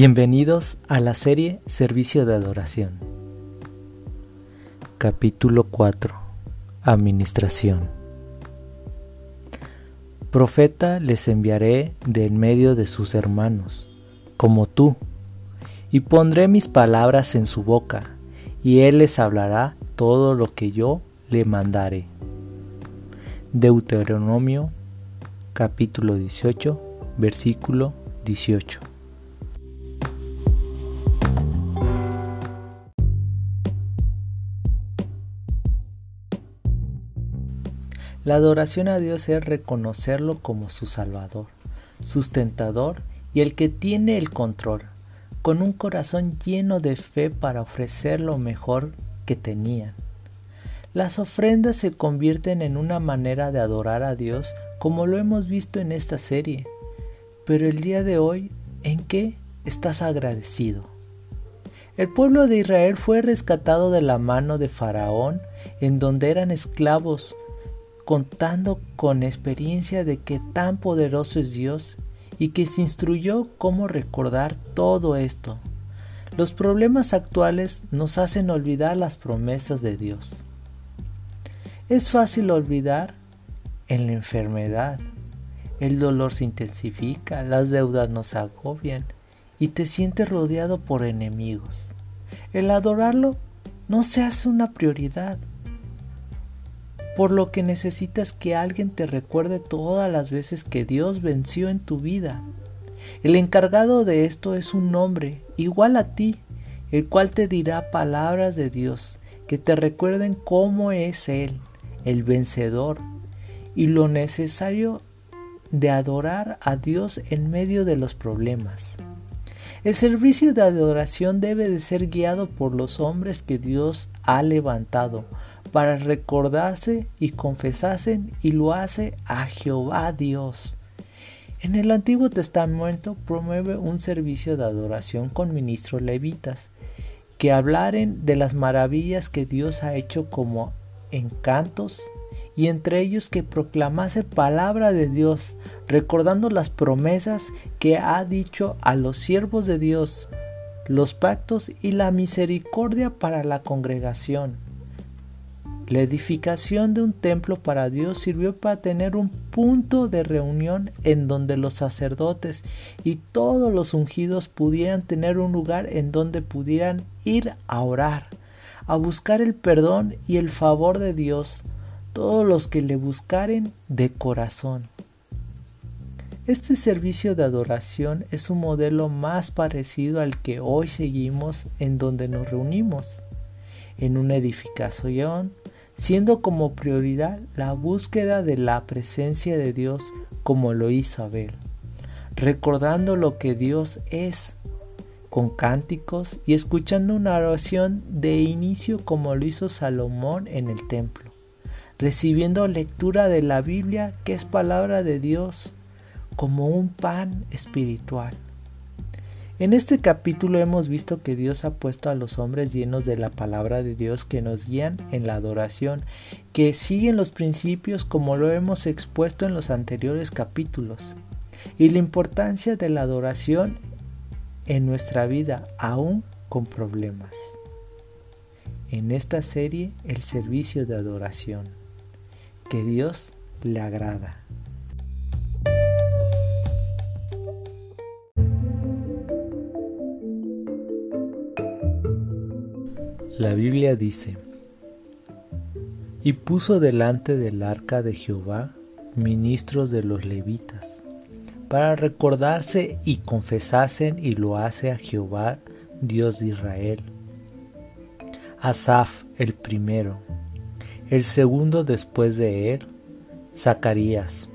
Bienvenidos a la serie Servicio de Adoración. Capítulo 4. Administración. Profeta les enviaré de en medio de sus hermanos, como tú, y pondré mis palabras en su boca, y él les hablará todo lo que yo le mandaré. Deuteronomio capítulo 18, versículo 18. La adoración a Dios es reconocerlo como su Salvador, sustentador y el que tiene el control, con un corazón lleno de fe para ofrecer lo mejor que tenían. Las ofrendas se convierten en una manera de adorar a Dios como lo hemos visto en esta serie. Pero el día de hoy, ¿en qué estás agradecido? El pueblo de Israel fue rescatado de la mano de Faraón, en donde eran esclavos contando con experiencia de que tan poderoso es Dios y que se instruyó cómo recordar todo esto. Los problemas actuales nos hacen olvidar las promesas de Dios. Es fácil olvidar en la enfermedad. El dolor se intensifica, las deudas nos agobian y te sientes rodeado por enemigos. El adorarlo no se hace una prioridad por lo que necesitas que alguien te recuerde todas las veces que Dios venció en tu vida. El encargado de esto es un hombre igual a ti, el cual te dirá palabras de Dios que te recuerden cómo es Él, el vencedor, y lo necesario de adorar a Dios en medio de los problemas. El servicio de adoración debe de ser guiado por los hombres que Dios ha levantado, para recordarse y confesasen y lo hace a Jehová Dios. En el Antiguo Testamento promueve un servicio de adoración con ministros levitas, que hablaren de las maravillas que Dios ha hecho como encantos, y entre ellos que proclamase palabra de Dios, recordando las promesas que ha dicho a los siervos de Dios, los pactos y la misericordia para la congregación la edificación de un templo para Dios sirvió para tener un punto de reunión en donde los sacerdotes y todos los ungidos pudieran tener un lugar en donde pudieran ir a orar, a buscar el perdón y el favor de Dios, todos los que le buscaren de corazón. Este servicio de adoración es un modelo más parecido al que hoy seguimos en donde nos reunimos, en una edificación siendo como prioridad la búsqueda de la presencia de Dios como lo hizo Abel, recordando lo que Dios es con cánticos y escuchando una oración de inicio como lo hizo Salomón en el templo, recibiendo lectura de la Biblia que es palabra de Dios como un pan espiritual en este capítulo hemos visto que Dios ha puesto a los hombres llenos de la palabra de Dios que nos guían en la adoración, que siguen los principios como lo hemos expuesto en los anteriores capítulos, y la importancia de la adoración en nuestra vida, aún con problemas. En esta serie, el servicio de adoración, que Dios le agrada. La Biblia dice, y puso delante del arca de Jehová ministros de los levitas, para recordarse y confesasen y lo hace a Jehová, Dios de Israel. Asaf el primero, el segundo después de él, Zacarías,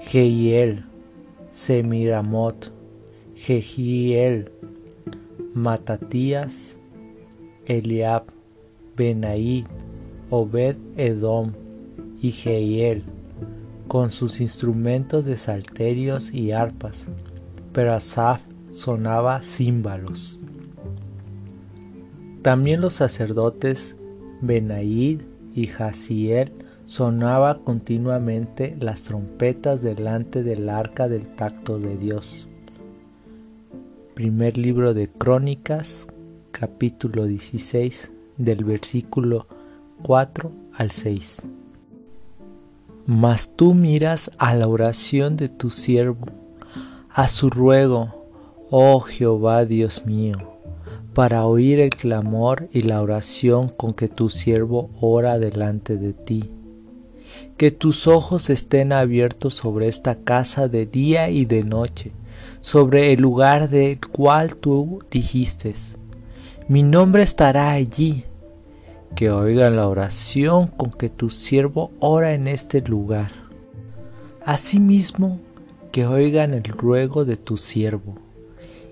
Jehiel, Semiramot, Jehiel, Matatías, Eliab, Benaí, Obed Edom y Jehiel, con sus instrumentos de salterios y arpas, pero Asaf sonaba címbalos. También los sacerdotes Benaí y Jaziel sonaba continuamente las trompetas delante del arca del pacto de Dios. Primer libro de Crónicas, capítulo 16, del versículo 4 al 6. Mas tú miras a la oración de tu siervo, a su ruego, oh Jehová Dios mío, para oír el clamor y la oración con que tu siervo ora delante de ti que tus ojos estén abiertos sobre esta casa de día y de noche, sobre el lugar del cual tú dijiste, mi nombre estará allí, que oigan la oración con que tu siervo ora en este lugar. Asimismo, que oigan el ruego de tu siervo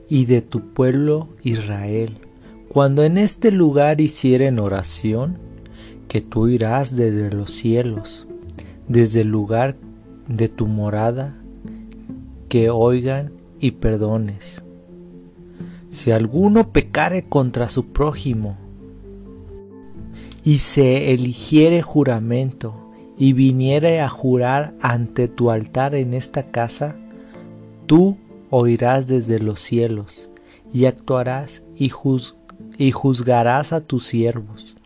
y de tu pueblo Israel, cuando en este lugar hicieren oración, que tú irás desde los cielos desde el lugar de tu morada, que oigan y perdones. Si alguno pecare contra su prójimo, y se eligiere juramento, y viniere a jurar ante tu altar en esta casa, tú oirás desde los cielos, y actuarás y, y juzgarás a tus siervos,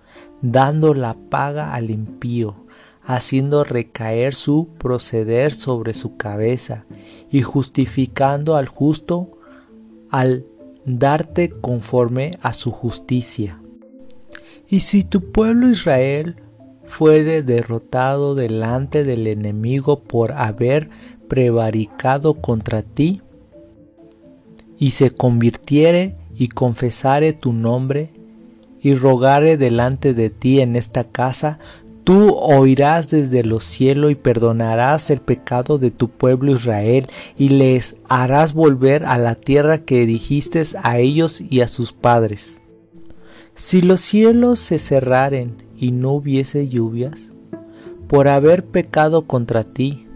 dando la paga al impío, haciendo recaer su proceder sobre su cabeza y justificando al justo al darte conforme a su justicia. Y si tu pueblo Israel fuere derrotado delante del enemigo por haber prevaricado contra ti, y se convirtiere y confesare tu nombre, y rogare delante de ti en esta casa, Tú oirás desde los cielos y perdonarás el pecado de tu pueblo Israel y les harás volver a la tierra que dijiste a ellos y a sus padres. Si los cielos se cerraren y no hubiese lluvias, por haber pecado contra ti,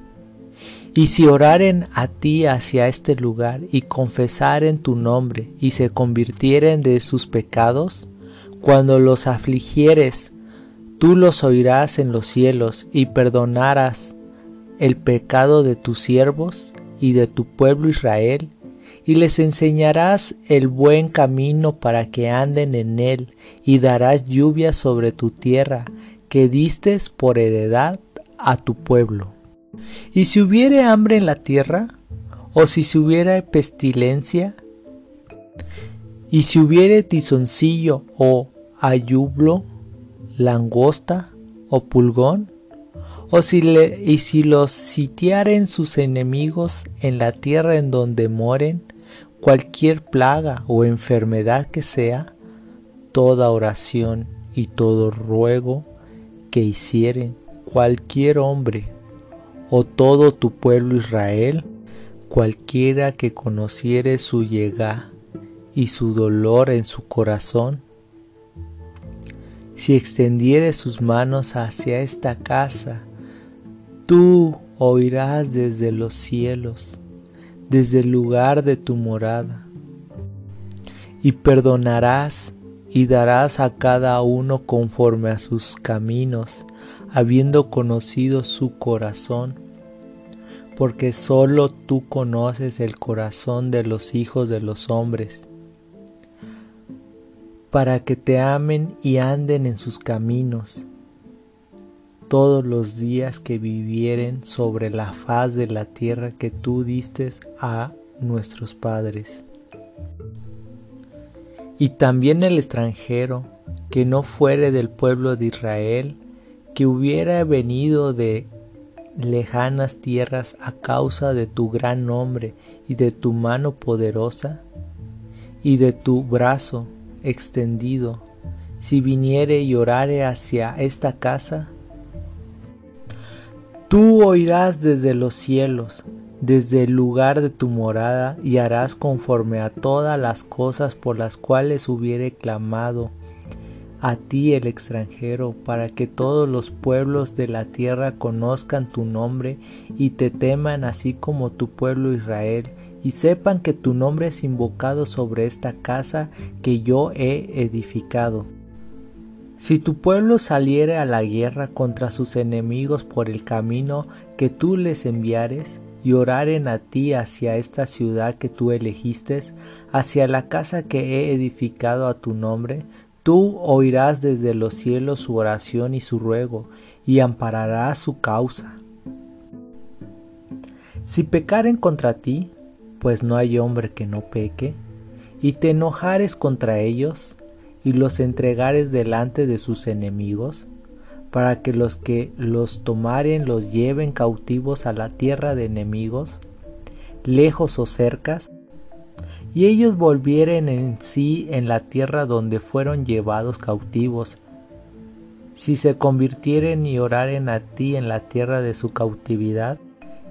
y si oraren a ti hacia este lugar y confesaren tu nombre y se convirtieren de sus pecados, cuando los afligieres tú los oirás en los cielos y perdonarás el pecado de tus siervos y de tu pueblo Israel, y les enseñarás el buen camino para que anden en él, y darás lluvia sobre tu tierra, que distes por heredad a tu pueblo. Y si hubiere hambre en la tierra, o si se hubiera pestilencia, y si hubiere tizoncillo o ayublo, langosta o pulgón? ¿O si le, y si los sitiaren sus enemigos en la tierra en donde moren, cualquier plaga o enfermedad que sea, toda oración y todo ruego que hicieren cualquier hombre o todo tu pueblo Israel, cualquiera que conociere su llegada y su dolor en su corazón, si extendiere sus manos hacia esta casa, tú oirás desde los cielos, desde el lugar de tu morada, y perdonarás y darás a cada uno conforme a sus caminos, habiendo conocido su corazón, porque sólo tú conoces el corazón de los hijos de los hombres para que te amen y anden en sus caminos todos los días que vivieren sobre la faz de la tierra que tú diste a nuestros padres. Y también el extranjero que no fuere del pueblo de Israel, que hubiera venido de lejanas tierras a causa de tu gran nombre y de tu mano poderosa y de tu brazo extendido, si viniere y orare hacia esta casa, tú oirás desde los cielos, desde el lugar de tu morada, y harás conforme a todas las cosas por las cuales hubiere clamado a ti el extranjero, para que todos los pueblos de la tierra conozcan tu nombre y te teman así como tu pueblo Israel, y sepan que tu nombre es invocado sobre esta casa que yo he edificado. Si tu pueblo saliere a la guerra contra sus enemigos por el camino que tú les enviares, y oraren a ti hacia esta ciudad que tú elegiste, hacia la casa que he edificado a tu nombre, tú oirás desde los cielos su oración y su ruego, y ampararás su causa. Si pecaren contra ti, pues no hay hombre que no peque, y te enojares contra ellos, y los entregares delante de sus enemigos, para que los que los tomaren los lleven cautivos a la tierra de enemigos, lejos o cercas, y ellos volvieren en sí en la tierra donde fueron llevados cautivos, si se convirtieren y oraren a ti en la tierra de su cautividad,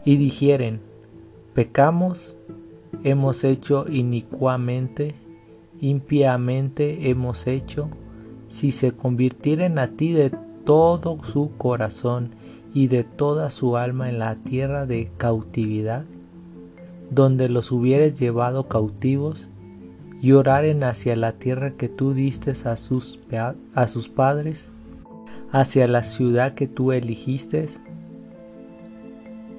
y dijeren, pecamos, hemos hecho inicuamente, impiamente hemos hecho, si se convirtieren a ti de todo su corazón y de toda su alma en la tierra de cautividad, donde los hubieres llevado cautivos, y hacia la tierra que tú diste a sus, a sus padres, hacia la ciudad que tú eligiste,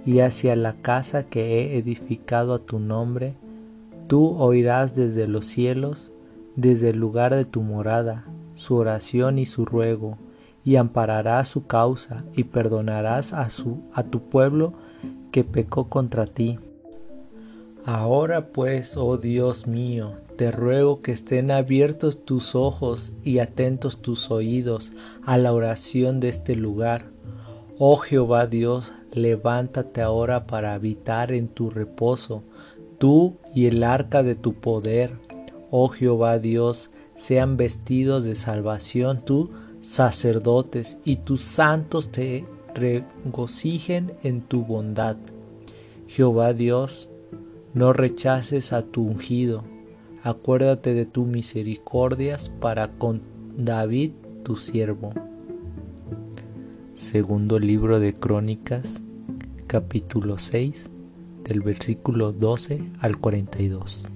y hacia la casa que he edificado a tu nombre, tú oirás desde los cielos, desde el lugar de tu morada, su oración y su ruego, y ampararás su causa y perdonarás a, su, a tu pueblo que pecó contra ti. Ahora pues, oh Dios mío, te ruego que estén abiertos tus ojos y atentos tus oídos a la oración de este lugar. Oh Jehová Dios, levántate ahora para habitar en tu reposo, tú y el arca de tu poder. Oh Jehová Dios, sean vestidos de salvación tú sacerdotes y tus santos te regocijen en tu bondad. Jehová Dios, no rechaces a tu ungido, acuérdate de tus misericordias para con David tu siervo. Segundo libro de Crónicas, capítulo 6, del versículo 12 al 42.